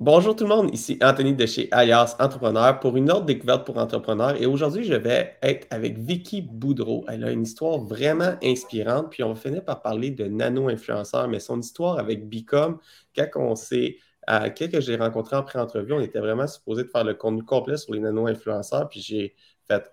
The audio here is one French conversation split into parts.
Bonjour tout le monde, ici Anthony de chez Alias Entrepreneur pour une autre découverte pour entrepreneurs. Et aujourd'hui, je vais être avec Vicky Boudreau. Elle a une histoire vraiment inspirante. Puis on va finir par parler de nano-influenceur, mais son histoire avec Bicom, quand on s'est euh, j'ai rencontré en pré-entrevue, on était vraiment supposé de faire le contenu complet sur les nano-influenceurs. Puis j'ai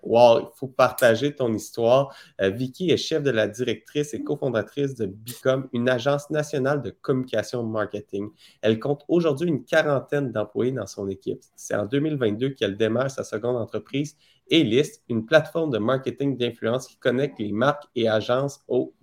Wow, il faut partager ton histoire. Euh, Vicky est chef de la directrice et cofondatrice de Bicom, une agence nationale de communication marketing. Elle compte aujourd'hui une quarantaine d'employés dans son équipe. C'est en 2022 qu'elle démarre sa seconde entreprise et liste une plateforme de marketing d'influence qui connecte les marques et agences aux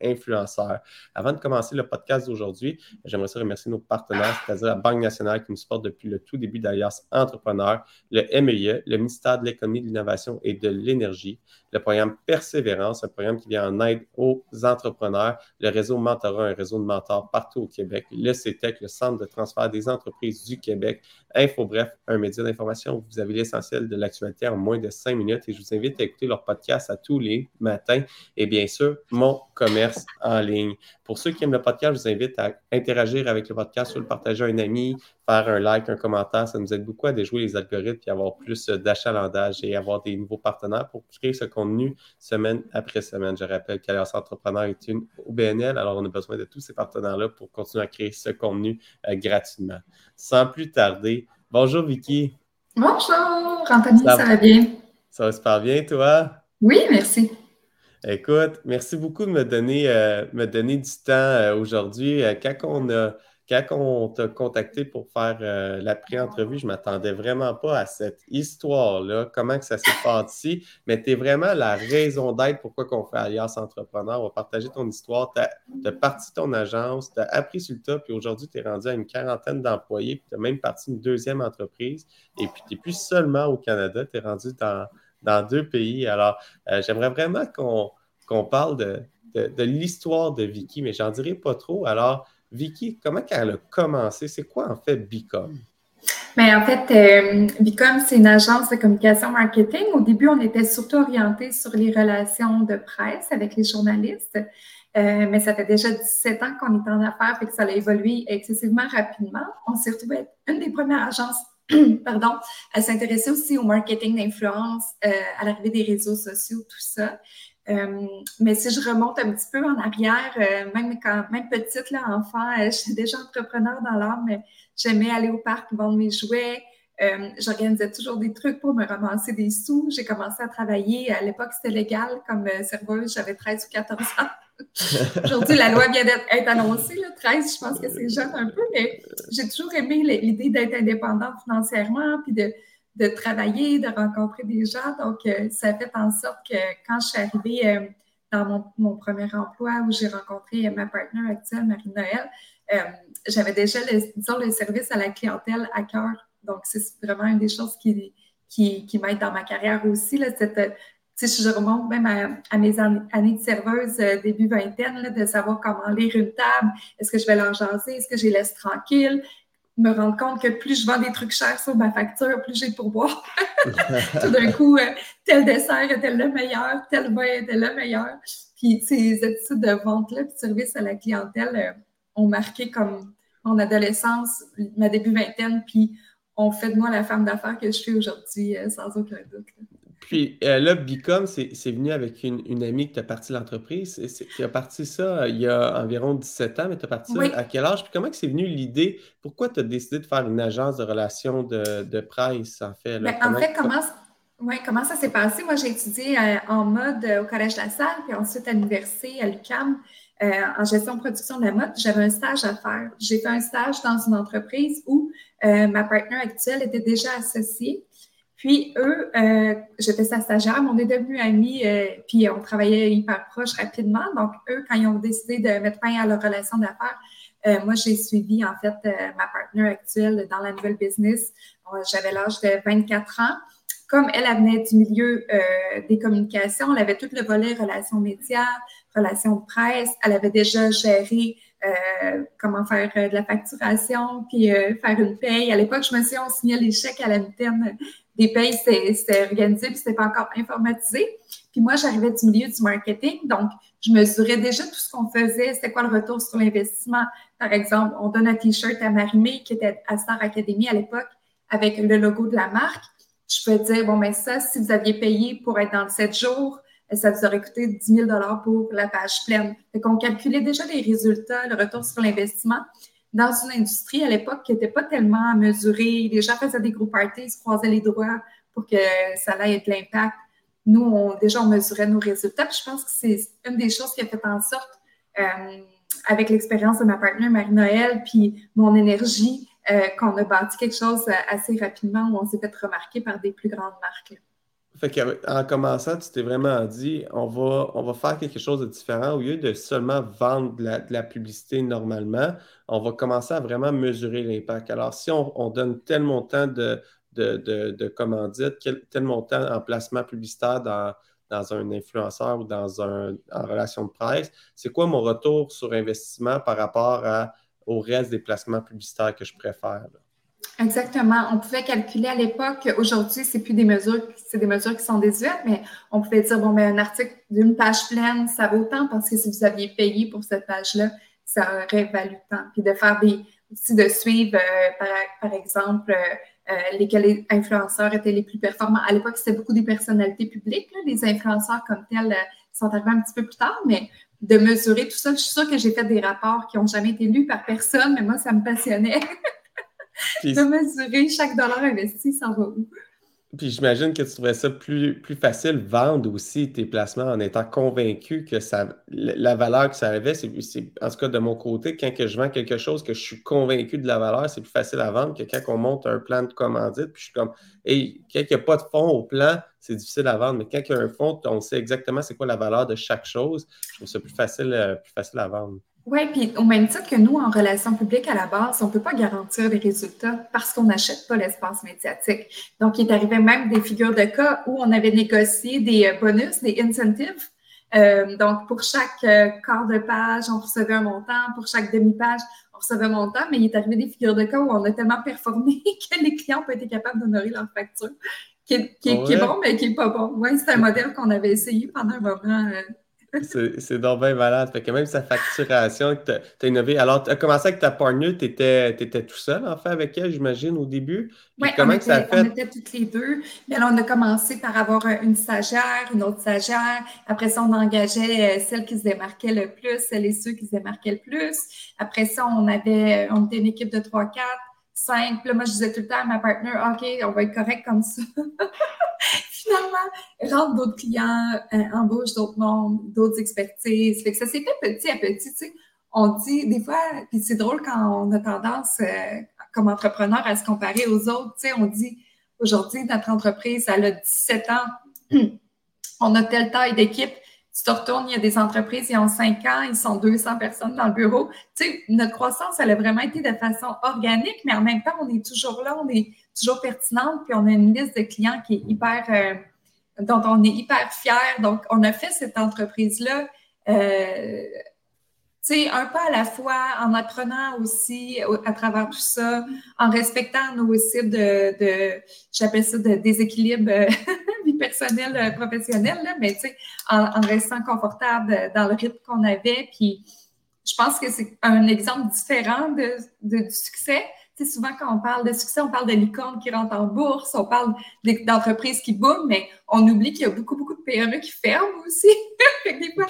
nano-influenceurs. Avant de commencer le podcast d'aujourd'hui, j'aimerais remercier nos partenaires, c'est-à-dire la Banque nationale qui nous supporte depuis le tout début d'Alias Entrepreneur, le MEE, le ministère de l'Économie, de l'Innovation et de l'Énergie, le programme Persévérance, un programme qui vient en aide aux entrepreneurs, le réseau Mentorat, un réseau de mentors partout au Québec, le CETEC, le Centre de transfert des entreprises du Québec, InfoBref, un média d'information vous avez l'essentiel de l'actualité en moins de cinq minutes et je vous invite à écouter leur podcast à tous les matins. Et bien sûr, mon commerce en ligne. Pour ceux qui aiment le podcast, je vous invite à interagir avec le podcast, soit le partager à un ami, faire un like, un commentaire. Ça nous aide beaucoup à déjouer les algorithmes et avoir plus d'achalandage et avoir des nouveaux partenaires pour créer ce contenu semaine après semaine. Je rappelle qu'Alliance Entrepreneur est une OBNL, alors on a besoin de tous ces partenaires-là pour continuer à créer ce contenu euh, gratuitement. Sans plus tarder, bonjour Vicky. Bonjour, Anthony, ça, va bien? Ça va super bien, toi? Oui, merci. Écoute, merci beaucoup de me donner, euh, me donner du temps euh, aujourd'hui. quand on a quand on t'a contacté pour faire euh, la pré-entrevue, je ne m'attendais vraiment pas à cette histoire-là, comment que ça s'est passé, mais tu es vraiment la raison d'être pourquoi on fait Alliance Entrepreneur. On va partager ton histoire. Tu as, parti ton agence, tu as appris sur le tas, puis aujourd'hui, tu es rendu à une quarantaine d'employés, puis tu as même parti une deuxième entreprise, et puis tu n'es plus seulement au Canada, tu es rendu dans, deux pays. Alors, euh, j'aimerais vraiment qu'on parle de, de l'histoire de Vicky, mais j'en dirai pas trop. Alors, Vicky, comment elle a commencé? C'est quoi en fait Bicom? Mais en fait, euh, Bicom, c'est une agence de communication marketing. Au début, on était surtout orienté sur les relations de presse avec les journalistes. Euh, mais ça fait déjà 17 ans qu'on est en affaires, et que ça a évolué excessivement rapidement. On s'est retrouvé une des premières agences pardon, à s'intéresser aussi au marketing d'influence, euh, à l'arrivée des réseaux sociaux, tout ça. Euh, mais si je remonte un petit peu en arrière, euh, même quand même petite, là, enfant, euh, j'étais déjà entrepreneur dans l'âme, mais j'aimais aller au parc vendre mes jouets. J'organisais toujours des trucs pour me ramasser des sous. J'ai commencé à travailler. À l'époque, c'était légal comme serveuse. J'avais 13 ou 14 ans. Aujourd'hui, la loi vient d'être annoncée. Là, 13, je pense que c'est jeune un peu, mais j'ai toujours aimé l'idée d'être indépendante financièrement, puis de, travailler, de rencontrer des gens. Donc, euh, ça a fait en sorte que quand je suis arrivée euh, dans mon, premier emploi où j'ai rencontré ma partenaire actuelle, Marie-Noël, euh, j'avais déjà, le, le service à la clientèle à cœur. Donc, c'est vraiment une des choses qui, qui, m'aide dans ma carrière aussi. Là, si je remonte même à, mes années de serveuse début vingtaine, de savoir comment lire une table, est-ce que je vais leur jaser, est-ce que je les laisse tranquilles, me rendre compte que plus je vends des trucs chers sur ma facture, plus j'ai pour boire. Tout d'un coup, euh, tel dessert était le meilleur, tel vin était le meilleur. Puis ces attitudes de vente-là, puis de service à la clientèle euh, ont marqué comme mon adolescence, ma début vingtaine, puis ont fait de moi la femme d'affaires que je suis aujourd'hui, euh, sans aucun doute. Puis euh, là, Bicom, c'est venu avec une, amie qui t'a parti l'entreprise. Tu as parti ça euh, il y a environ 17 ans, mais tu as parti ça à quel âge? Puis comment c'est venu l'idée? Pourquoi tu as décidé de faire une agence de relations de, de presse, en fait? Ben, en fait, comment, comment ça s'est passé? Moi, j'ai étudié euh, en mode au Collège de la Salle, puis ensuite à l'université, à l'UQAM, en gestion de production de la mode. J'avais un stage à faire. J'ai fait un stage dans une entreprise où ma partenaire actuelle était déjà associée. Puis eux, euh, j'étais sa stagiaire, mais on est devenus amis, euh, puis on travaillait hyper proche rapidement. Donc eux, quand ils ont décidé de mettre fin à leur relation d'affaires, euh, moi j'ai suivi en fait ma partenaire actuelle dans la nouvelle business. J'avais l'âge de 24 ans. Comme elle, elle venait du milieu des communications, elle avait tout le volet relations médias, relations de presse. Elle avait déjà géré comment faire de la facturation, puis faire une paye. À l'époque, je me suis on signait les chèques à la mitaine les payes, c'était organisé, puis c'était pas encore informatisé. Puis moi, j'arrivais du milieu du marketing, donc je mesurais déjà tout ce qu'on faisait, c'était quoi le retour sur l'investissement? Par exemple, on donne un T-shirt à Marimé, qui était à Star Academy à l'époque, avec le logo de la marque. Je peux dire, bon, mais ça, si vous aviez payé pour être dans le 7 jours, ça vous aurait coûté 10 000 pour la page pleine. Fait qu'on calculait déjà les résultats, le retour sur l'investissement dans une industrie à l'époque qui n'était pas tellement mesurée. Les gens faisaient des gros parties, ils se croisaient les doigts pour que ça ait de l'impact. Nous, on, déjà, on mesurait nos résultats. Je pense que c'est une des choses qui a fait en sorte, euh, avec l'expérience de ma partenaire Marie-Noël, puis mon énergie, euh, qu'on a bâti quelque chose assez rapidement où on s'est fait remarquer par des plus grandes marques. Fait en commençant, tu t'es vraiment dit, on va, on va faire quelque chose de différent. Au lieu de seulement vendre de la, publicité normalement, on va commencer à vraiment mesurer l'impact. Alors, si on, donne tel montant de, de, de, commandite, tel montant en placement publicitaire dans, dans un influenceur ou dans un, en relation de presse, c'est quoi mon retour sur investissement par rapport au reste des placements publicitaires que je préfère? Exactement. On pouvait calculer à l'époque, aujourd'hui, c'est plus des mesures, c'est des mesures qui sont désuètes, mais on pouvait dire, bon, mais un article d'une page pleine, ça vaut tant parce que si vous aviez payé pour cette page-là, ça aurait valu tant. Puis de faire des, aussi de suivre, euh, par, exemple, euh, euh, lesquels influenceurs étaient les plus performants. À l'époque, c'était beaucoup des personnalités publiques. Les influenceurs comme tels sont arrivés un petit peu plus tard, mais de mesurer tout ça, je suis sûre que j'ai fait des rapports qui n'ont jamais été lus par personne, mais moi, ça me passionnait. de mesurer chaque dollar investi, ça va où? Puis j'imagine que tu trouverais ça plus, plus facile vendre aussi tes placements en étant convaincu que ça, la valeur que ça avait, c'est, en tout cas de mon côté, quand que je vends quelque chose que je suis convaincu de la valeur, c'est plus facile à vendre que quand on monte un plan de commandite, puis je suis comme, hey, quand il n'y a pas de fond au plan, c'est difficile à vendre, mais quand il y a un fond, on sait exactement c'est quoi la valeur de chaque chose, je trouve ça plus facile, euh, plus facile à vendre. Oui, puis au même titre que nous, en relations publiques à la base, on ne peut pas garantir des résultats parce qu'on n'achète pas l'espace médiatique. Donc, il est arrivé même des figures de cas où on avait négocié des euh, bonus, des incentives. Euh, donc, pour chaque euh, quart de page, on recevait un montant. Pour chaque demi-page, on recevait un montant. Mais il est arrivé des figures de cas où on a tellement performé que les clients n'ont pas été capables d'honorer leur facture, qui est, qui, est, bon, mais qui n'est pas bon. Oui, c'est un modèle qu'on avait essayé pendant un moment c'est donc bien malade. Fait que même sa facturation, tu as, innové. Alors, tu as commencé avec ta partner, tu étais, tout seul, en fait, avec elle, j'imagine, au début? Oui, comment on, était, ça fait? on était toutes les deux. Mais là, on a commencé par avoir une stagiaire, une autre stagiaire. Après ça, on engageait euh, celle qui se démarquait le plus, celles et ceux qui se démarquaient le plus. Après ça, on avait, on était une équipe de 3-4 5. Puis là, moi, je disais tout le temps à ma partenaire, OK, on va être correct comme ça. Finalement, rentre d'autres clients, euh, embauche d'autres mondes, d'autres expertises. Fait que ça s'est fait petit à petit, tu sais. On dit des fois, puis c'est drôle quand on a tendance, euh, comme entrepreneur, à se comparer aux autres. Tu sais, on dit, aujourd'hui, notre entreprise, elle a 17 ans. on a telle taille d'équipe tu te retournes, il y a des entreprises, ils ont cinq ans, ils sont 200 personnes dans le bureau. Tu sais, notre croissance, elle a vraiment été de façon organique, mais en même temps, on est toujours là, on est toujours pertinente, puis on a une liste de clients qui est hyper, euh, dont on est hyper fiers. Donc, on a fait cette entreprise-là. Euh, un pas à la fois, en apprenant aussi à travers tout ça, en respectant nos cibles de, de j'appelle ça de déséquilibre euh, vie personnelle, euh, professionnelle, là, mais tu sais, en, restant confortable dans le rythme qu'on avait. Puis, je pense que c'est un exemple différent de, du succès. Tu sais, souvent, quand on parle de succès, on parle de licorne qui rentre en bourse, on parle d'entreprises qui boom, mais on oublie qu'il y a beaucoup, beaucoup de PME qui ferment aussi. des fois,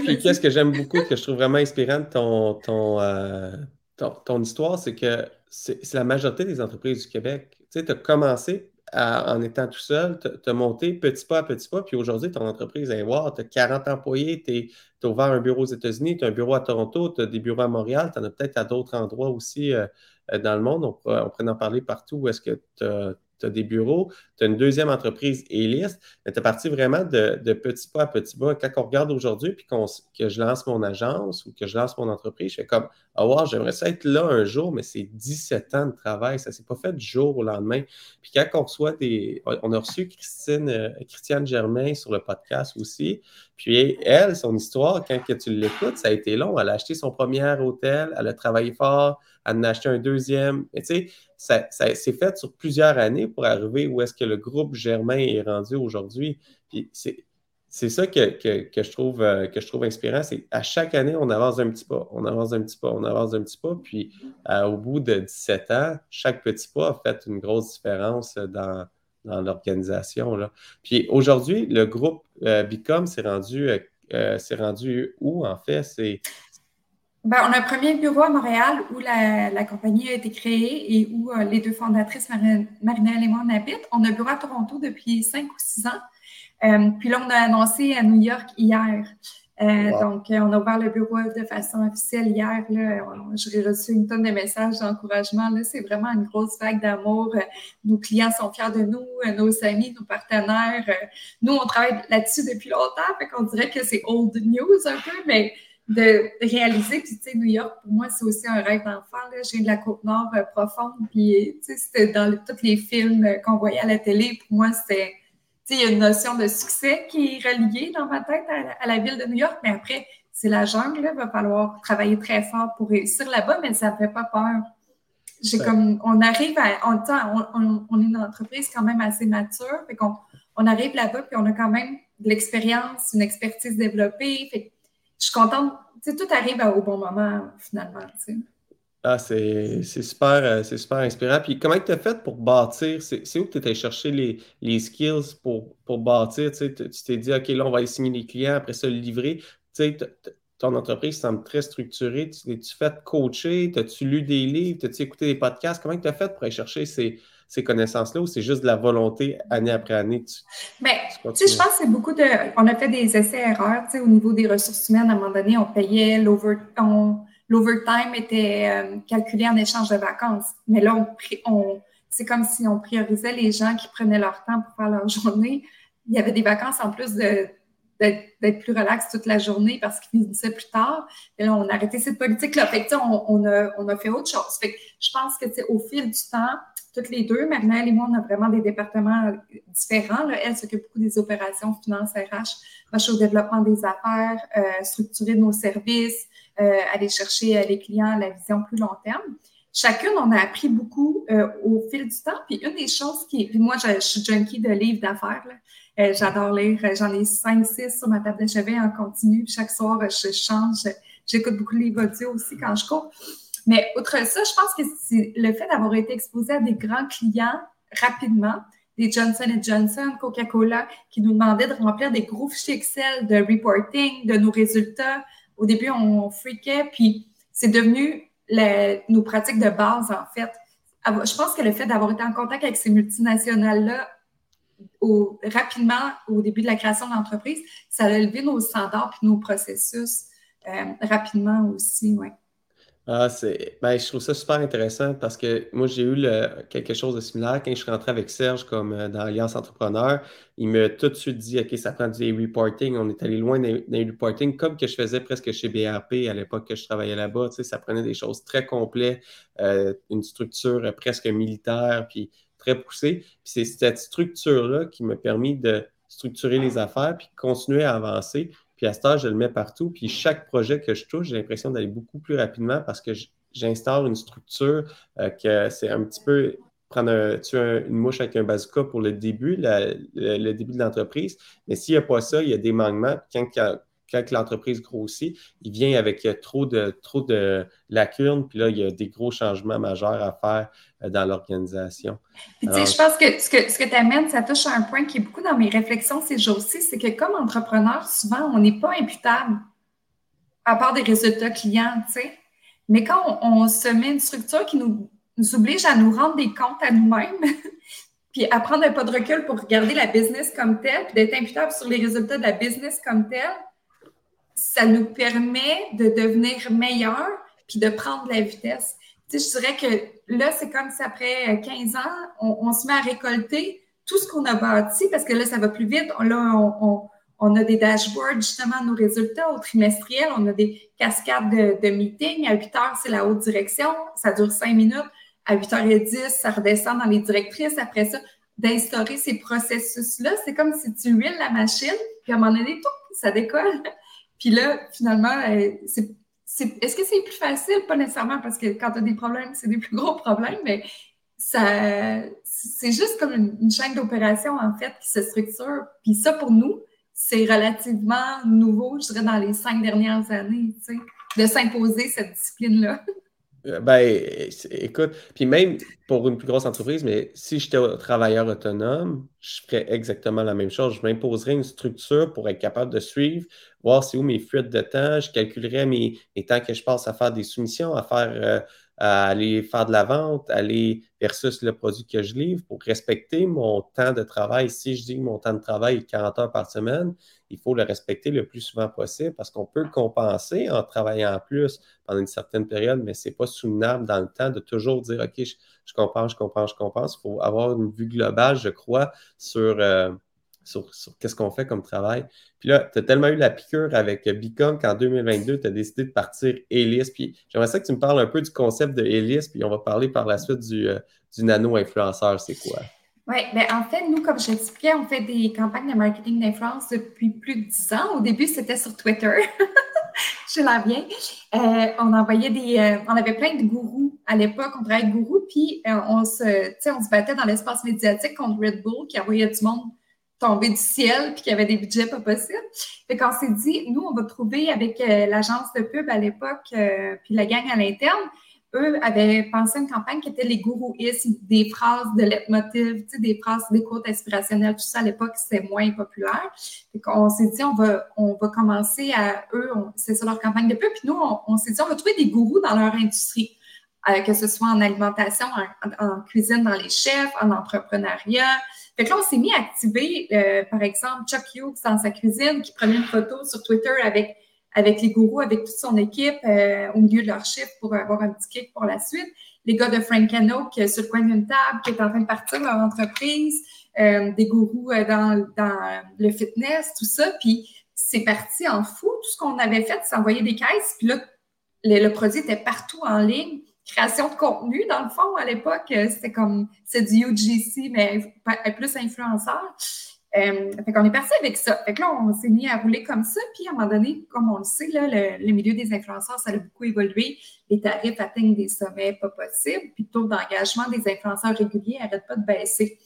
puis qu'est-ce que j'aime beaucoup, que je trouve vraiment inspirant de ton, euh, ton, histoire, c'est que c'est la majorité des entreprises du Québec. Tu sais, tu as commencé en étant tout seul, tu as monté petit pas à petit pas, puis aujourd'hui, ton entreprise est voir, tu as 40 employés, tu as ouvert un bureau aux États-Unis, tu as un bureau à Toronto, tu as des bureaux à Montréal, tu en as peut-être à d'autres endroits aussi euh, euh, dans le monde. On pourrait, en parler partout où est-ce que tu as tu as des bureaux, tu as une deuxième entreprise Éliste, mais tu es parti vraiment de, petit pas à petit pas. Quand on regarde aujourd'hui, puis que je lance mon agence ou que je lance mon entreprise, je fais comme, ah wow, j'aimerais ça être là un jour, mais c'est 17 ans de travail, ça ne s'est pas fait du jour au lendemain. Puis quand on reçoit des, on a reçu euh, Christiane Germain sur le podcast aussi, Puis elle, son histoire, quand que tu l'écoutes, ça a été long. Elle a acheté son premier hôtel, elle a travaillé fort, elle en a acheté un deuxième. Mais tu sais, ça, fait sur plusieurs années pour arriver où est-ce que le groupe Germain est rendu aujourd'hui. Puis c'est c'est ça que, je trouve, euh, que je trouve inspirant, c'est à chaque année, on avance un petit pas, on avance un petit pas, on avance un petit pas, puis euh, au bout de 17 ans, chaque petit pas a fait une grosse différence dans, dans l'organisation. Puis aujourd'hui, le groupe euh, Bicom s'est rendu, rendu où, en fait? C'est, ben, on a un premier bureau à Montréal où la, compagnie a été créée et où les deux fondatrices, Marinelle et moi, on habite. On a un bureau à Toronto depuis cinq ou six ans. Euh, puis là, on a annoncé à New York hier. Euh, donc, euh, on a ouvert le bureau de façon officielle hier. J'ai reçu une tonne de messages d'encouragement. C'est vraiment une grosse vague d'amour. Nos clients sont fiers de nous, nos amis, nos partenaires. Nous, on travaille là-dessus depuis longtemps. Fait qu'on dirait que c'est old news un peu, mais de réaliser. Puis, tu sais, New York, pour moi, c'est aussi un rêve d'enfant. J'ai de la Côte-Nord profonde. Puis, tu sais, c'était dans tous les films qu'on voyait à la télé. Pour moi, c'était il y a une notion de succès qui est reliée dans ma tête à, la ville de New York, mais après, c'est la jungle, il va falloir travailler très fort pour réussir là-bas, mais ça ne fait pas peur. J'ai comme, on arrive à, on, on, est une entreprise quand même assez mature, fait qu'on on arrive là-bas, puis on a quand même de l'expérience, une expertise développée. Fait je suis contente, tout arrive au bon moment, finalement. Ah, c'est super, euh, c'est super inspirant. Puis comment tu as fait pour bâtir? C'est où que tu étais chercher les, les skills pour, pour bâtir? Tu t'es dit, OK, là, on va aller signer les clients, après ça, le livrer. Tu sais, ton entreprise semble très structurée. Tu tu fait coacher? As-tu lu des livres? As-tu écouté des podcasts? Comment tu as fait pour aller chercher ces, ces connaissances-là ou c'est juste de la volonté année après année? Mais, tu sais, je pense que c'est beaucoup de. On a fait des essais-erreurs, tu sais, au niveau des ressources humaines. À un moment donné, on payait l'over l'overtime était euh, calculé en échange de vacances. Mais là, c'est comme si on priorisait les gens qui prenaient leur temps pour faire leur journée. Il y avait des vacances en plus de, d'être plus relax toute la journée parce qu'ils finissaient plus tard. Et là, on a arrêté cette politique-là. Fait que, on, on, a, on a fait autre chose. Fait que je pense que au fil du temps, toutes les deux, Marinelle et moi, on a vraiment des départements différents. Elle s'occupe beaucoup des opérations finance RH. Moi, je au développement des affaires, euh, structurer nos services, aller chercher euh, les clients à la vision plus long terme. Chacune, on a appris beaucoup euh, au fil du temps. Puis une des choses qui... Puis moi, je, suis junkie de livres d'affaires. J'adore lire. J'en ai cinq, six sur ma table de chevet en continu. Chaque soir, je change. J'écoute beaucoup de livres audio aussi quand je cours. Mais outre ça, je pense que c'est le fait d'avoir été exposé à des grands clients rapidement, des Johnson Johnson, Coca-Cola, qui nous demandaient de remplir des gros fichiers Excel de reporting de nos résultats, au début, on, freakait, puis c'est devenu nos pratiques de base, en fait. Je pense que le fait d'avoir été en contact avec ces multinationales-là rapidement au début de la création de l'entreprise, ça a élevé nos standards et nos processus euh, rapidement aussi, oui. Ah, c'est. Ben, je trouve ça super intéressant parce que moi, j'ai eu quelque chose de similaire quand je suis rentré avec Serge comme euh, dans Alliance Entrepreneur. Il m'a tout de suite dit OK, ça prend du reporting. On est allé loin dans les reporting, comme que je faisais presque chez BRP à l'époque que je travaillais là-bas. Tu sais, ça prenait des choses très complètes, euh, une structure presque militaire, puis très poussée. Puis c'est cette structure-là qui m'a permis de structurer les affaires puis continuer à avancer. Puis à ce temps, je le mets partout. Puis chaque projet que je touche, j'ai l'impression d'aller beaucoup plus rapidement parce que j'instaure une structure euh, que c'est un petit peu prendre une mouche avec un bazooka pour le début, le, début de l'entreprise. Mais s'il n'y a pas ça, il y a des manquements. L'entreprise grossit, il vient avec trop de, trop de lacunes, puis là, il y a des gros changements majeurs à faire euh, dans l'organisation. tu sais, je pense que ce que, ce que tu amènes, ça touche à un point qui est beaucoup dans mes réflexions ces jours-ci, c'est que comme entrepreneur, souvent, on n'est pas imputable à part des résultats clients, tu sais. Mais quand on, se met une structure qui nous, nous oblige à nous rendre des comptes à nous-mêmes, puis à prendre un pas de recul pour regarder la business comme telle, puis d'être imputable sur les résultats de la business comme telle, ça nous permet de devenir meilleur puis de prendre la vitesse. Tu sais, je dirais que là, c'est comme si après 15 ans, on, se met à récolter tout ce qu'on a bâti parce que là, ça va plus vite. Là, on, a des dashboards, justement, nos résultats au trimestriel. On a des cascades de, de meetings. À 8 heures, c'est la haute direction. Ça dure 5 minutes. À 8h10, ça redescend dans les directrices. Après ça, d'instaurer ces processus-là, c'est comme si tu huiles la machine, puis à un moment donné, tout, ça décolle. Puis là, finalement, euh, c'est est-ce que c'est plus facile? Pas nécessairement parce que quand tu as des problèmes, c'est des plus gros problèmes, mais ça, c'est juste comme une, chaîne d'opération, en fait, qui se structure. Puis ça, pour nous, c'est relativement nouveau, je dirais, dans les cinq dernières années, tu sais, de s'imposer cette discipline-là. Euh, ben, écoute, puis même pour une plus grosse entreprise, mais si j'étais travailleur autonome, je ferais exactement la même chose. Je m'imposerais une structure pour être capable de suivre, voir c'est où mes fuites de temps. Je calculerais mes, temps que je passe à faire des soumissions, à faire euh, à aller faire de la vente, aller versus le produit que je livre pour respecter mon temps de travail. Si je dis que mon temps de travail est 40 heures par semaine, il faut le respecter le plus souvent possible parce qu'on peut compenser en travaillant plus pendant une certaine période, mais ce n'est pas soutenable dans le temps de toujours dire OK, je, comprends, je comprends, je comprends. Il faut avoir une vue globale, je crois, sur. Euh, sur, qu'est-ce qu'on fait comme travail. Puis là, tu as tellement eu la piqûre avec Bicom qu'en 2022, tu as décidé de partir Hélice. Puis j'aimerais ça que tu me parles un peu du concept de Hélice, puis on va parler par la suite du, euh, du nano-influenceur. C'est quoi? Oui, bien en fait, nous, comme je l'expliquais, on fait des campagnes de marketing d'influence depuis plus de 10 ans. Au début, c'était sur Twitter. je l'aime bien. Euh, on envoyait des. Euh, on avait plein de gourous à l'époque. On travaillait avec gourous, puis on, se, on se battait dans l'espace médiatique contre Red Bull qui envoyait du monde tomber du ciel puis qu'il y avait des budgets pas possibles. Fait qu'on s'est dit, nous, on va trouver avec euh, l'agence de pub à l'époque, euh, puis la gang à l'interne, eux avaient pensé une campagne qui était les gourouismes, des phrases de leitmotiv, des phrases, des quotes inspirationnelles, tout ça à l'époque, c'est moins populaire. Fait qu'on s'est dit, on va, on va commencer à eux, c'est ça leur campagne de pub, puis nous, on, s'est dit, on va trouver des gourous dans leur industrie. Euh, que ce soit en alimentation, en, en, cuisine dans les chefs, en entrepreneuriat, fait que là, on s'est mis à activer, euh, par exemple, Chuck Hughes dans sa cuisine qui prenait une photo sur Twitter avec, avec les gourous, avec toute son équipe euh, au milieu de leur chiffre pour avoir un petit kick pour la suite. Les gars de Frank qui sur le coin d'une table, qui est en train de partir leur entreprise. Euh, des gourous dans, dans le fitness, tout ça. Puis c'est parti en fou. Tout ce qu'on avait fait, c'est envoyer des caisses. Puis là, le produit était partout en ligne création de contenu, dans le fond, à l'époque, euh, c'était comme, c'est du UGC, mais plus influenceur. Euh, fait qu'on est parti avec ça. Fait que là, on s'est mis à rouler comme ça. Puis, à un moment donné, comme on le sait, là, le, milieu des influenceurs, ça a beaucoup évolué. Les tarifs atteignent des sommets pas possibles. Puis, le taux d'engagement des influenceurs réguliers n'arrête pas de baisser.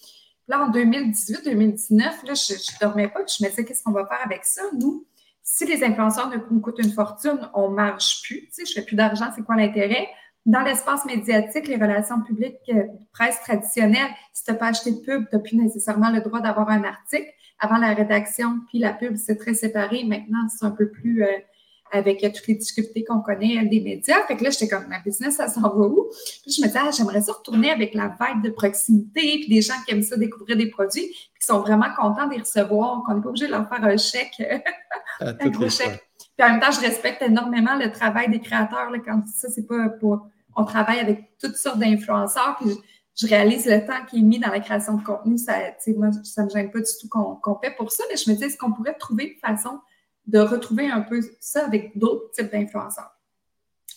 là, en 2018-2019, là, je ne dormais pas. Je me disais, qu'est-ce qu'on va faire avec ça? Nous, si les influenceurs nous coûtent une fortune, on marche plus. Tu sais, je fais plus d'argent, c'est quoi l'intérêt? Dans l'espace médiatique, les relations publiques, euh, presse traditionnelle, si tu n'as pas acheté de pub, tu n'as plus nécessairement le droit d'avoir un article. Avant la rédaction, puis la pub, c'est très séparé. Maintenant, c'est un peu plus euh, avec toutes les difficultés qu'on connaît des médias. Fait que là, j'étais comme, ma business, ça s'en va où? Puis je me disais, ah, j'aimerais ça retourner avec la vibe de proximité, puis des gens qui aiment ça découvrir des produits, puis qui sont vraiment contents de les recevoir, qu'on n'est pas obligé de leur faire un chèque, un gros chèque. Puis en même temps, je respecte énormément le travail des créateurs. Là, quand ça, c'est pas pour on travaille avec toutes sortes d'influenceurs, puis je, réalise le temps qui est mis dans la création de contenu. Ça, moi, ça me gêne pas du tout qu'on fait pour ça, mais je me dis, est-ce qu'on pourrait trouver une façon de retrouver un peu ça avec d'autres types d'influenceurs?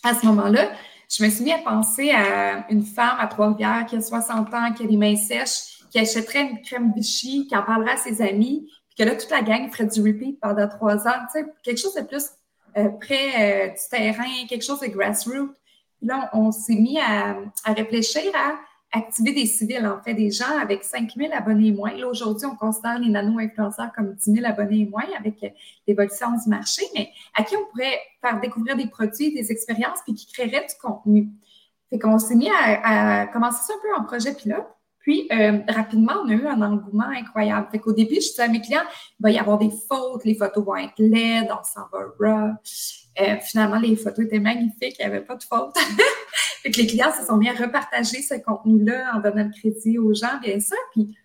À ce moment-là, je me suis mis à penser à une femme à Trois-Rivières qui a 60 ans, qui a des mains sèches, qui achèterait une crème Vichy, qui en parlerait à ses amis, puis que là, toute la gang ferait du repeat pendant trois ans. Tu sais, quelque chose de plus euh, près euh, du terrain, quelque chose de grassroots là, on, s'est mis à, réfléchir à activer des civils, en fait, des gens avec 5 000 abonnés et moins. Là, aujourd'hui, on considère les nano-influenceurs comme 10 000 abonnés et moins avec l'évolution du marché, mais à qui on pourrait faire découvrir des produits, des expériences, puis qui créeraient du contenu? Fait qu'on s'est mis à, commencer ça un peu en projet pilote. Puis, euh, rapidement, on a eu un engouement incroyable. Fait qu'au début, je disais à mes clients, il va y avoir des fautes, les photos vont être laides, on s'en va raw. Euh, finalement, les photos étaient magnifiques, il n'y avait pas de faute. les clients se sont mis à repartager ce contenu-là en donnant le crédit aux gens, bien sûr. Puis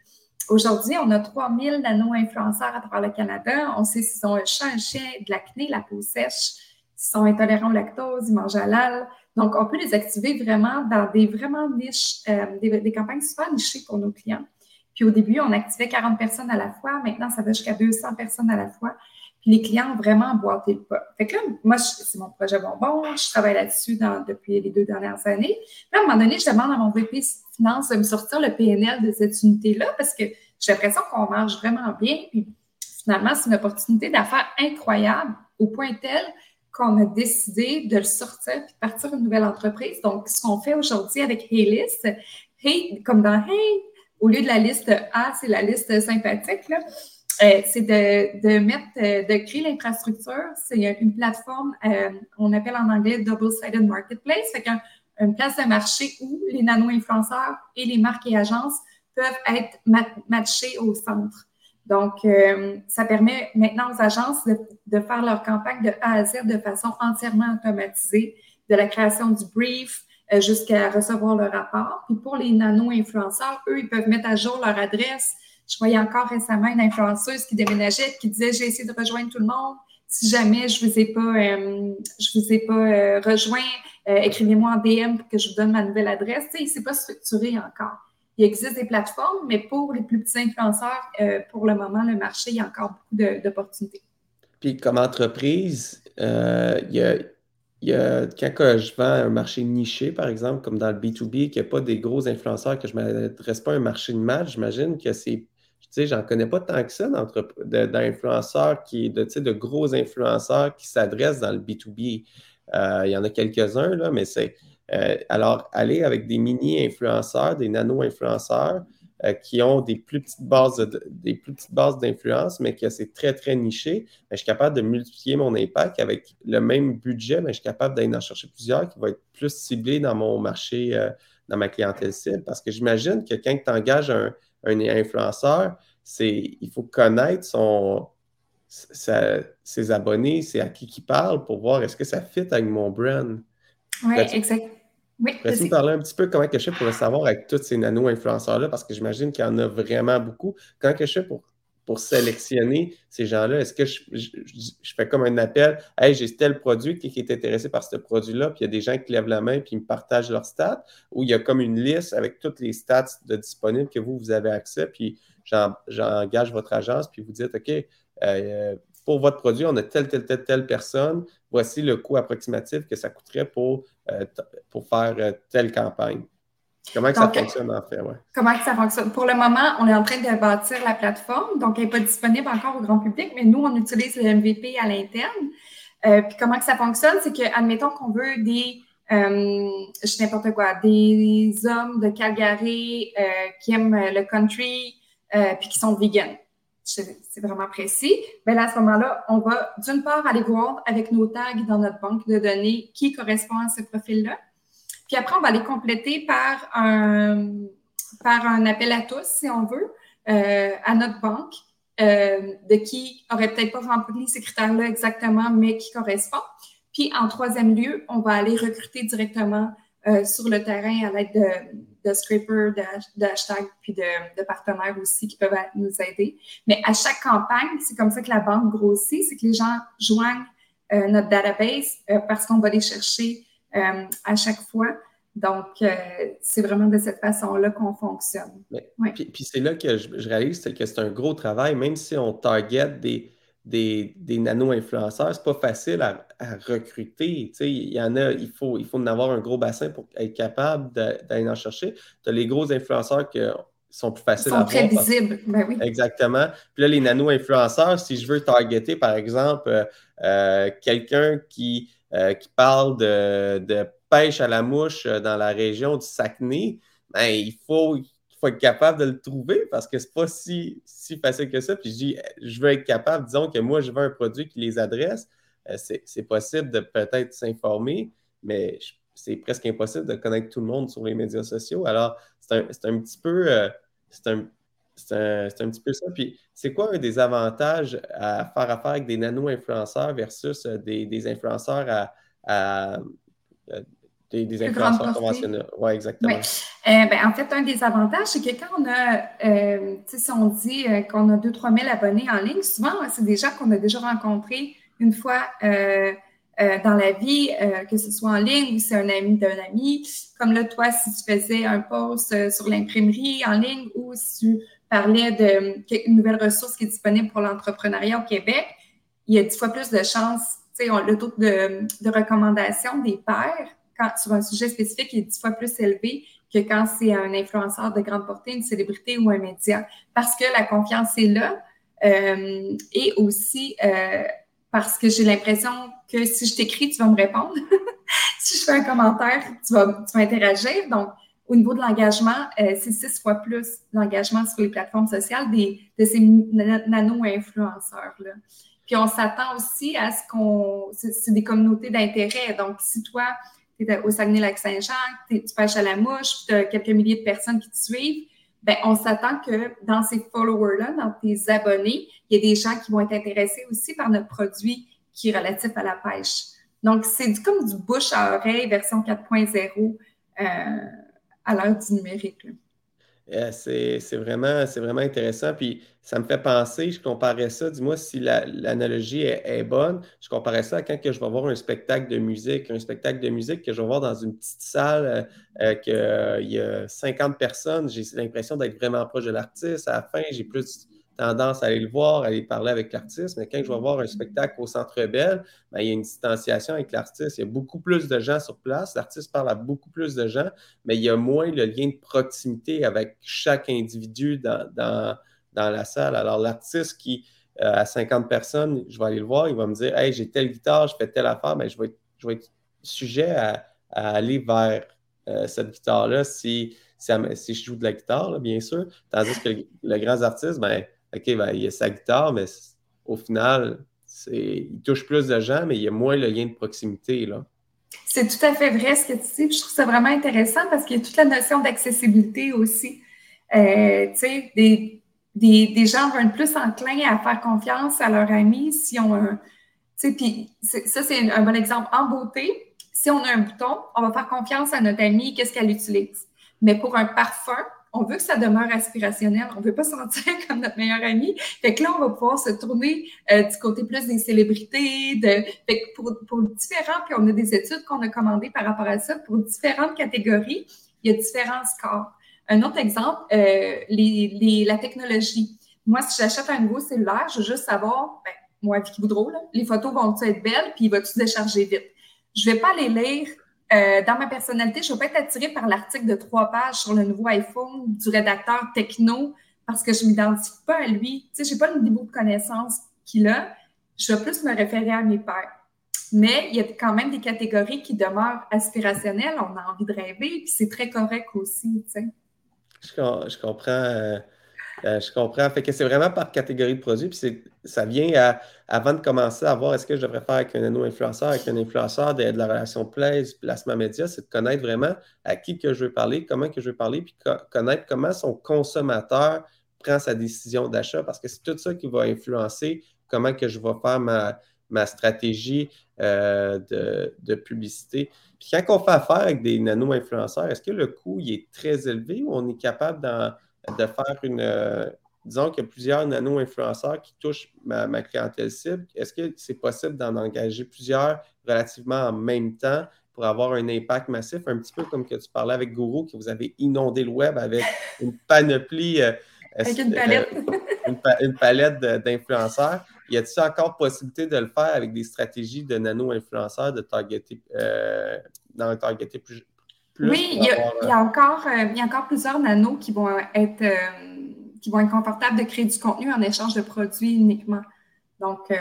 aujourd'hui, on a 3000 nano-influenceurs à travers le Canada. On sait s'ils ont un chat, un chien, de l'acné, la peau sèche, s'ils sont intolérants au lactose, ils mangent halal. Donc, on peut les activer vraiment dans des vraiment niches, euh, des, des, campagnes super nichées pour nos clients. Puis au début, on activait 40 personnes à la fois. Maintenant, ça va jusqu'à 200 personnes à la fois les clients ont vraiment emboîté le pas. Fait que là, moi, c'est mon projet bonbon, je travaille là-dessus depuis les deux dernières années. Puis à un moment donné, je demande à mon VP Finance de me sortir le PNL de cette unité-là parce que j'ai l'impression qu'on marche vraiment bien. Puis finalement, c'est une opportunité d'affaires incroyable au point tel qu'on a décidé de le sortir et de partir une nouvelle entreprise. Donc, ce qu'on fait aujourd'hui avec Heylist, Hey, comme dans Hey, au lieu de la liste A, c'est la liste sympathique, euh, c'est de, mettre, euh, de créer l'infrastructure. C'est une plateforme, euh, on appelle en anglais Double-Sided Marketplace, c'est une place de marché où les nano-influenceurs et les marques et agences peuvent être matchés au centre. Donc, ça permet maintenant aux agences de, de, faire leur campagne de A à Z de façon entièrement automatisée, de la création du brief, euh, jusqu'à recevoir le rapport. Puis pour les nano-influenceurs, eux, ils peuvent mettre à jour leur adresse. Je voyais encore récemment une influenceuse qui déménageait, qui disait j'ai essayé de rejoindre tout le monde. Si jamais je vous ai pas, euh, je vous ai pas euh, rejoint, écrivez-moi en DM pour que je vous donne ma nouvelle adresse. Tu sais, c'est pas structuré encore. Il existe des plateformes, mais pour les plus petits influenceurs, pour le moment, le marché, il y a encore beaucoup d'opportunités. Puis comme entreprise, il il y a, quand je vends un marché niché, par exemple, comme dans le B2B, qu'il n'y a pas des gros influenceurs, que je ne m'adresse pas à un marché de match, j'imagine que c'est. Sais, j'en connais pas tant que ça d'influenceurs qui, de, de gros influenceurs qui s'adressent dans le B2B. Euh, il y en a quelques-uns, là, mais c'est. Euh, alors, aller avec des mini-influenceurs, des nano-influenceurs, euh, qui ont des plus petites bases des plus petites bases d'influence, mais que c'est très, très niché, je suis capable de multiplier mon impact avec le même budget, mais je suis capable d'aller en chercher plusieurs qui vont être plus ciblés dans mon marché, dans ma clientèle cible. Parce que j'imagine que quand tu engages un, influenceur, c'est il faut connaître son, ses abonnés, c'est à qui il parle pour voir est-ce que ça fit avec mon brand. Oui, exact. Oui, Peux-tu parler un petit peu comment que je fais pour le savoir avec tous ces nano-influenceurs-là? Parce que j'imagine qu'il y en a vraiment beaucoup. Comment que je fais pour, pour sélectionner ces gens-là? Est-ce que je, fais comme un appel? Hey, j'ai tel produit qui, est intéressé par ce produit-là, puis il y a des gens qui lèvent la main puis me partagent leurs stats, ou il y a comme une liste avec toutes les stats de disponibles que vous, vous avez accès, puis j'engage votre agence, puis vous dites, OK, euh, pour votre produit, on a telle, telle, telle, telle personne. Voici le coût approximatif que ça coûterait pour, euh, pour faire euh, telle campagne. Comment ça fonctionne en fait? Comment ça fonctionne? Pour le moment, on est en train de bâtir la plateforme, donc elle n'est pas disponible encore au grand public, mais nous, on utilise le MVP à l'interne. Euh, puis comment que ça fonctionne? C'est que, admettons qu'on veut des, je sais n'importe quoi, des hommes de Calgary qui aiment le country, puis qui sont vegan c'est vraiment précis, mais là, à ce moment-là, on va d'une part aller voir avec nos tags dans notre banque de données qui correspond à ce profil-là. Puis après, on va les compléter par un, par un appel à tous, si on veut, euh, à notre banque, euh, de qui aurait peut-être pas rempli ces critères-là exactement, mais qui correspond. Puis en troisième lieu, on va aller recruter directement euh, sur le terrain à l'aide de, de scrapers, de, hashtags, puis de, partenaires aussi qui peuvent nous aider. Mais à chaque campagne, c'est comme ça que la banque grossit, c'est que les gens joignent euh, notre database euh, parce qu'on va les chercher à chaque fois. Donc, c'est vraiment de cette façon-là qu'on fonctionne. Puis, c'est là que je, je réalise que c'est un gros travail, même si on target des, des, nano-influenceurs, c'est pas facile à, recruter. Il y en a, il faut, il faut en avoir un gros bassin pour être capable d'aller en chercher. Tu as les gros influenceurs qui sont plus faciles à voir. Ils sont très visibles, ben oui. Exactement. Puis là, les nano-influenceurs, si je veux targeter, par exemple, euh, euh, quelqu'un qui, euh, qui parle de, de, pêche à la mouche dans la région du Saguenay, ben, il faut être capable de le trouver parce que c'est pas si, si facile que ça. Puis je dis, je veux être capable, disons que moi, je veux un produit qui les adresse. Euh, c'est possible de peut-être s'informer, mais c'est presque impossible de connaître tout le monde sur les médias sociaux. Alors, c'est un, petit peu. Euh, un, un, petit peu ça. Puis, c'est quoi un des avantages à faire affaire avec des nano-influenceurs versus euh, des, des influenceurs à, des, influenceurs conventionnels? Oui, exactement. Euh, ben, en fait, un des avantages, c'est que quand on a, euh, si on dit euh, qu'on a 2-3 000 abonnés en ligne, souvent, c'est des gens qu'on a déjà rencontrés une fois dans la vie, que ce soit en ligne ou c'est un ami d'un ami. Comme là, toi, si tu faisais un post sur l'imprimerie en ligne ou si tu parlais d'une nouvelle ressource qui est disponible pour l'entrepreneuriat au Québec, il y a dix fois plus de chances, tu le taux de, de recommandation des pairs sur un sujet spécifique est dix fois plus élevé que quand c'est un influenceur de grande portée, une célébrité ou un média. Parce que la confiance est là. et aussi parce que j'ai l'impression que si je t'écris, tu vas me répondre. si je fais un commentaire, tu vas, tu vas interagir. Donc, au niveau de l'engagement, c'est six fois plus l'engagement sur les plateformes sociales des, de ces nano-influenceurs-là. Puis on s'attend aussi à ce qu'on. C'est des communautés d'intérêt. Donc, si toi, tu es au Saguenay-Lac-Saint-Jean, tu pêches à la mouche, tu as quelques milliers de personnes qui te suivent, ben on s'attend que dans ces followers-là, dans tes abonnés, il y a des gens qui vont être intéressés aussi par notre produit qui est relatif à la pêche. Donc, c'est comme du bouche à oreille version 4.0 euh, à l'heure du numérique. Euh, c'est vraiment, vraiment intéressant. Puis ça me fait penser, je comparais ça, dis-moi si l'analogie est, bonne, je comparais ça à quand que je vais voir un spectacle de musique, un spectacle de musique que je vais voir dans une petite salle, euh, euh qu'il y a 50 personnes, j'ai l'impression d'être vraiment proche de l'artiste. À la fin, j'ai plus tendance à aller le voir, à aller parler avec l'artiste. Mais quand je vais voir un spectacle au Centre Bell, ben, il y a une distanciation avec l'artiste. Il y a beaucoup plus de gens sur place. L'artiste parle à beaucoup plus de gens, mais il y a moins le lien de proximité avec chaque individu dans, dans, la salle. Alors, l'artiste qui euh, a 50 personnes, je vais aller le voir, il va me dire Hey, j'ai telle guitare, je fais telle affaire, mais ben, je, vais être, je vais sujet à, aller vers euh, cette guitare-là si, si, je joue de la guitare, bien sûr. Tandis que le, le grand artiste, ben, OK, ben, il y a sa guitare, mais au final, il touche plus de gens, mais il y a moins le lien de proximité. Là. C'est tout à fait vrai ce que tu dis. Je trouve ça vraiment intéressant parce qu'il y a toute la notion d'accessibilité aussi. Euh, tu sais, des, gens vont être plus enclins à faire confiance à leurs amis si on un. Tu sais, puis ça, c'est un bon exemple. En beauté, si on a un bouton, on va faire confiance à notre amie, qu'est-ce qu'elle utilise? Mais pour un parfum, on veut que ça demeure aspirationnel. On veut pas sentir comme notre meilleur ami. Fait que là, on va pouvoir se tourner euh, du côté plus des célébrités. Fait que pour, différents, puis on a des études qu'on a commandées par rapport à ça, pour différentes catégories, il y a différents scores. Un autre exemple, euh, la technologie. Moi, si j'achète un nouveau cellulaire, je veux juste savoir, ben, moi, Vicky Boudreau, là, les photos vont être belles, puis va-tu décharger vite? Je vais pas les lire euh, dans ma personnalité, je ne vais pas être attirée par l'article de trois pages sur le nouveau iPhone du rédacteur techno parce que je ne m'identifie pas à lui. Je n'ai pas le niveau de connaissance qu'il a. Je vais plus me référer à mes pères. Mais il y a quand même des catégories qui demeurent aspirationnelles. On a envie de rêver, puis c'est très correct aussi. Je, comprends. Euh, je comprends. Fait que c'est vraiment par catégorie de produits. Puis ça vient avant de commencer à voir est-ce que je devrais faire avec un nano-influenceur, avec un influenceur de, la relation place, placement média, c'est de connaître vraiment à qui que je veux parler, comment que je veux parler, puis connaître comment son consommateur prend sa décision d'achat, parce que c'est tout ça qui va influencer comment que je vais faire ma, stratégie euh, de, publicité. Puis quand on fait affaire avec des nano-influenceurs, est-ce que le coût il est très élevé ou on est capable d'en de faire une. Euh, disons qu'il y a plusieurs nano-influenceurs qui touchent ma, clientèle cible. Est-ce que c'est possible d'en engager plusieurs relativement en même temps pour avoir un impact massif, un petit peu comme que tu parlais avec Guru, que vous avez inondé le web avec une panoplie. Euh, avec une palette. Euh, une, palette d'influenceurs. Y a-t-il encore possibilité de le faire avec des stratégies de nano-influenceurs, de targeter, dans targeter plus, oui, il y, a, encore, euh, il y a encore plusieurs nanos qui vont être euh, qui vont être confortables de créer du contenu en échange de produits uniquement. Donc, euh,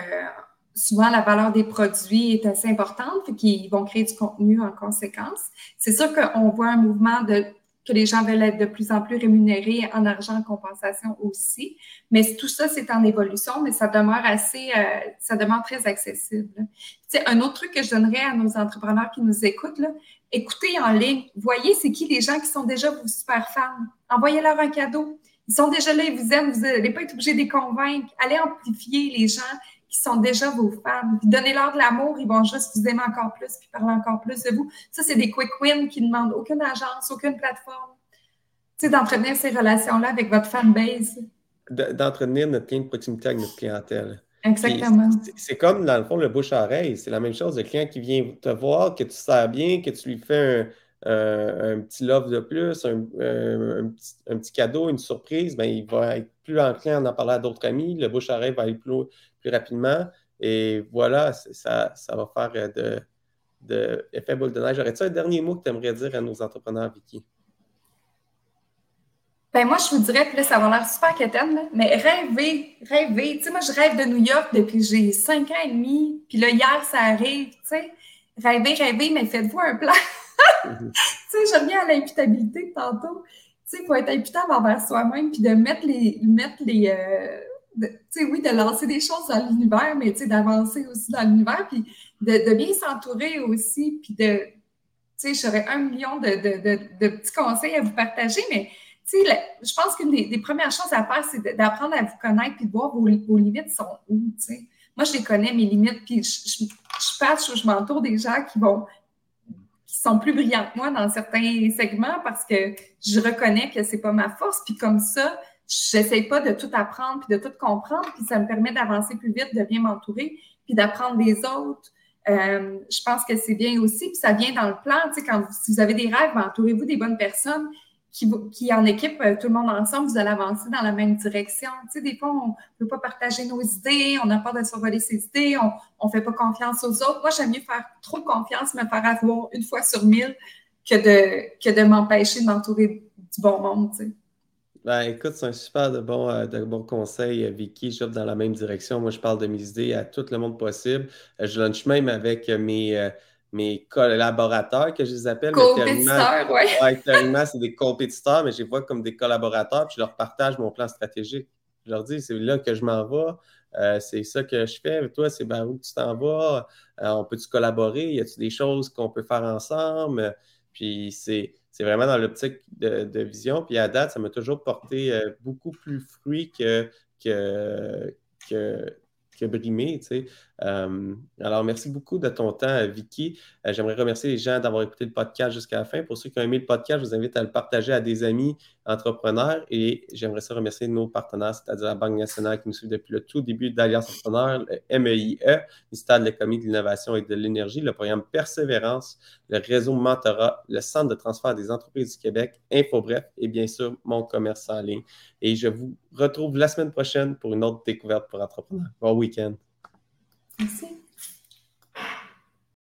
souvent, la valeur des produits est assez importante, fait qu'ils vont créer du contenu en conséquence. C'est sûr qu'on voit un mouvement de que les gens veulent être de plus en plus rémunérés en argent en compensation aussi. Mais tout ça, c'est en évolution, mais ça demeure assez, ça demeure très accessible. Tu sais, un autre truc que je donnerais à nos entrepreneurs qui nous écoutent, là, écoutez en ligne, voyez c'est qui les gens qui sont déjà vos super fans. Envoyez-leur un cadeau. Ils sont déjà là, ils vous aiment, vous n'allez pas être obligé de les convaincre. Allez amplifier les gens qui sont déjà vos fans. Donnez-leur de l'amour, ils vont juste vous aimer encore plus, puis parler encore plus de vous. Ça, c'est des quick wins qui ne demandent aucune agence, aucune plateforme. Tu sais, d'entretenir ces relations-là avec votre fanbase. D'entretenir notre lien de proximité avec notre clientèle. Exactement. C'est comme, dans le fond, le bouche-oreille. C'est la même chose. Le client qui vient te voir, que tu sers bien, que tu lui fais un, petit love de plus, un, petit, cadeau, une surprise, ben, il va être plus enclin à en parler à d'autres amis. Le bouche-oreille va aller plus, plus, rapidement. Et voilà, ça, ça va faire euh, de, de effet boule de neige. Aurais-tu un dernier mot que tu aimerais dire à nos entrepreneurs, Vicky? Ben moi, je vous dirais, puis là, ça va l'air super quétaine, mais rêver, rêver. Tu sais, moi, je rêve de New York depuis que j'ai cinq ans et demi, puis là, hier, ça arrive, tu sais. Rêver, rêver, mais faites-vous un plan. tu sais, je reviens à l'imputabilité tantôt. Tu sais, il faut être imputable envers soi-même, puis de mettre les... Mettre les euh, tu sais, oui, de lancer des choses dans l'univers, mais tu sais, d'avancer aussi dans l'univers, puis de, de bien s'entourer aussi, puis de... Tu sais, j'aurais un million de, de, de petits conseils à vous partager, mais je pense qu'une des, premières choses à faire, c'est d'apprendre à vous connaître et de voir vos, limites sont où. Moi, je les connais, mes limites, puis je, je, je m'entoure des gens qui vont qui sont plus brillants que moi dans certains segments parce que je reconnais que c'est pas ma force. Puis comme ça, j'essaie pas de tout apprendre puis de tout comprendre, puis ça me permet d'avancer plus vite, de bien m'entourer, puis d'apprendre des autres. Euh, je pense que c'est bien aussi, puis ça vient dans le plan. quand vous, si vous avez des rêves, ben, entourez-vous des bonnes personnes qui, en équipe, euh, tout le monde ensemble, vous allez avancer dans la même direction. Tu sais, des fois, on ne peut pas partager nos idées, on a peur de survoler ses idées, on ne fait pas confiance aux autres. Moi, j'aime mieux faire trop confiance, me faire avoir une fois sur mille que de, m'empêcher de m'entourer du bon monde. Ben, écoute, c'est un super de bon, euh, conseil, euh, Vicky. Je dans la même direction. Moi, je parle de mes idées à tout le monde possible. Je lunch même avec mes mes collaborateurs, que je les appelle. Compétiteurs, oui. Ouais, c'est des compétiteurs, mais je les vois comme des collaborateurs, puis je leur partage mon plan stratégique. Je leur dis, c'est là que je m'en vais, euh, c'est ça que je fais. Toi, c'est où tu t'en vas? Euh, on peut-tu collaborer? Y a-t-il des choses qu'on peut faire ensemble? Puis c'est, vraiment dans l'optique de, vision. Puis à date, ça m'a toujours porté euh, beaucoup plus fruit que, que, que que brimé. Tu sais. Euh, alors, merci beaucoup de ton temps, Vicky. Euh, j'aimerais remercier les gens d'avoir écouté le podcast jusqu'à la fin. Pour ceux qui ont aimé le podcast, je vous invite à le partager à des amis entrepreneurs et j'aimerais ça remercier nos partenaires, c'est-à-dire la Banque nationale qui nous suit depuis le tout début d'Alliance Entrepreneur, le MEIE, ministère de l'économie, de l'innovation et de l'énergie, le programme Persévérance, le réseau Mentorat, le Centre de transfert des entreprises du Québec, InfoBref et bien sûr mon commerce en ligne. Et je vous retrouve la semaine prochaine pour une autre découverte pour entrepreneurs. Bon week-end. Merci.